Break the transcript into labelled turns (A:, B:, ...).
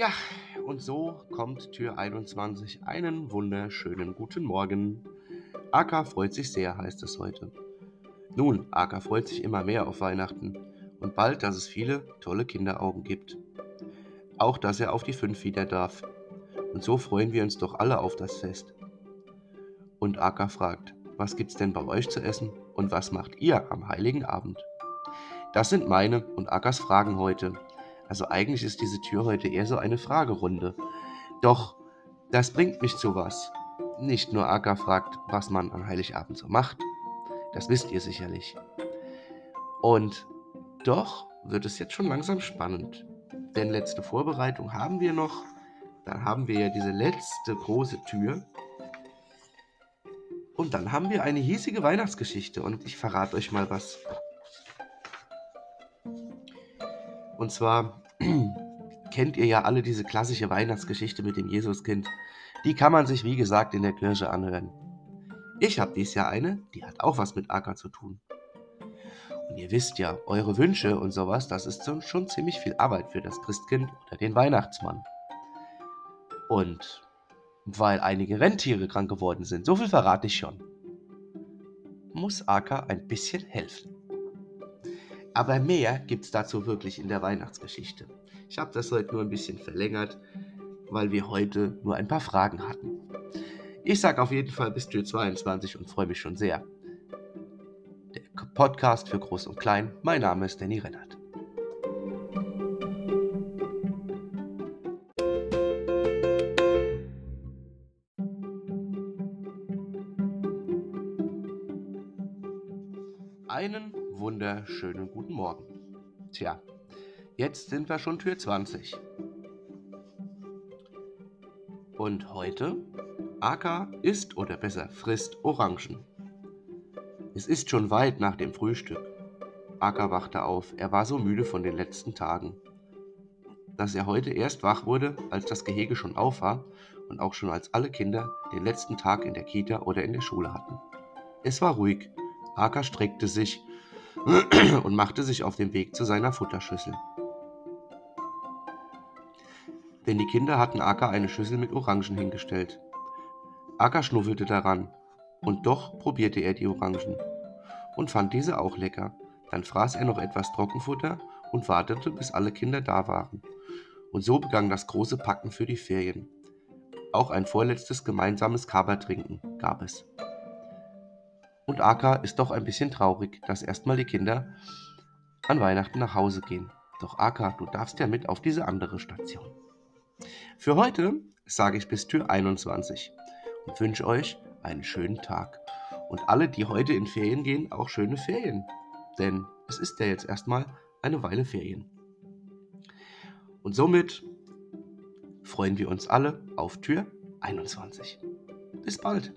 A: Ja, und so kommt Tür 21. Einen wunderschönen guten Morgen. Aka freut sich sehr, heißt es heute. Nun, Aka freut sich immer mehr auf Weihnachten und bald, dass es viele tolle Kinderaugen gibt. Auch, dass er auf die fünf wieder darf. Und so freuen wir uns doch alle auf das Fest. Und Aka fragt, was gibt's denn bei euch zu essen und was macht ihr am heiligen Abend? Das sind meine und Akas Fragen heute. Also eigentlich ist diese Tür heute eher so eine Fragerunde. Doch das bringt mich zu was. Nicht nur Aka fragt, was man an Heiligabend so macht. Das wisst ihr sicherlich. Und doch wird es jetzt schon langsam spannend. Denn letzte Vorbereitung haben wir noch. Dann haben wir ja diese letzte große Tür. Und dann haben wir eine hiesige Weihnachtsgeschichte und ich verrate euch mal was. Und zwar kennt ihr ja alle diese klassische Weihnachtsgeschichte mit dem Jesuskind. Die kann man sich, wie gesagt, in der Kirche anhören. Ich habe dies Jahr eine, die hat auch was mit Acker zu tun. Und ihr wisst ja, eure Wünsche und sowas, das ist schon ziemlich viel Arbeit für das Christkind oder den Weihnachtsmann. Und weil einige Rentiere krank geworden sind. So viel verrate ich schon. Muss Aka ein bisschen helfen. Aber mehr gibt es dazu wirklich in der Weihnachtsgeschichte. Ich habe das heute nur ein bisschen verlängert, weil wir heute nur ein paar Fragen hatten. Ich sage auf jeden Fall bis Tür 22 und freue mich schon sehr. Der Podcast für Groß und Klein. Mein Name ist Danny Rennert. Einen wunderschönen guten Morgen. Tja, jetzt sind wir schon Tür 20. Und heute, Aka isst oder besser frisst Orangen. Es ist schon weit nach dem Frühstück. Aka wachte auf, er war so müde von den letzten Tagen, dass er heute erst wach wurde, als das Gehege schon auf war und auch schon als alle Kinder den letzten Tag in der Kita oder in der Schule hatten. Es war ruhig Aka streckte sich und machte sich auf den Weg zu seiner Futterschüssel. Denn die Kinder hatten Aka eine Schüssel mit Orangen hingestellt. Aka schnuffelte daran, und doch probierte er die Orangen und fand diese auch lecker. Dann fraß er noch etwas Trockenfutter und wartete, bis alle Kinder da waren. Und so begann das große Packen für die Ferien. Auch ein vorletztes gemeinsames Kabertrinken gab es. Und Aka ist doch ein bisschen traurig, dass erstmal die Kinder an Weihnachten nach Hause gehen. Doch Aka, du darfst ja mit auf diese andere Station. Für heute sage ich bis Tür 21 und wünsche euch einen schönen Tag. Und alle, die heute in Ferien gehen, auch schöne Ferien. Denn es ist ja jetzt erstmal eine Weile Ferien. Und somit freuen wir uns alle auf Tür 21. Bis bald.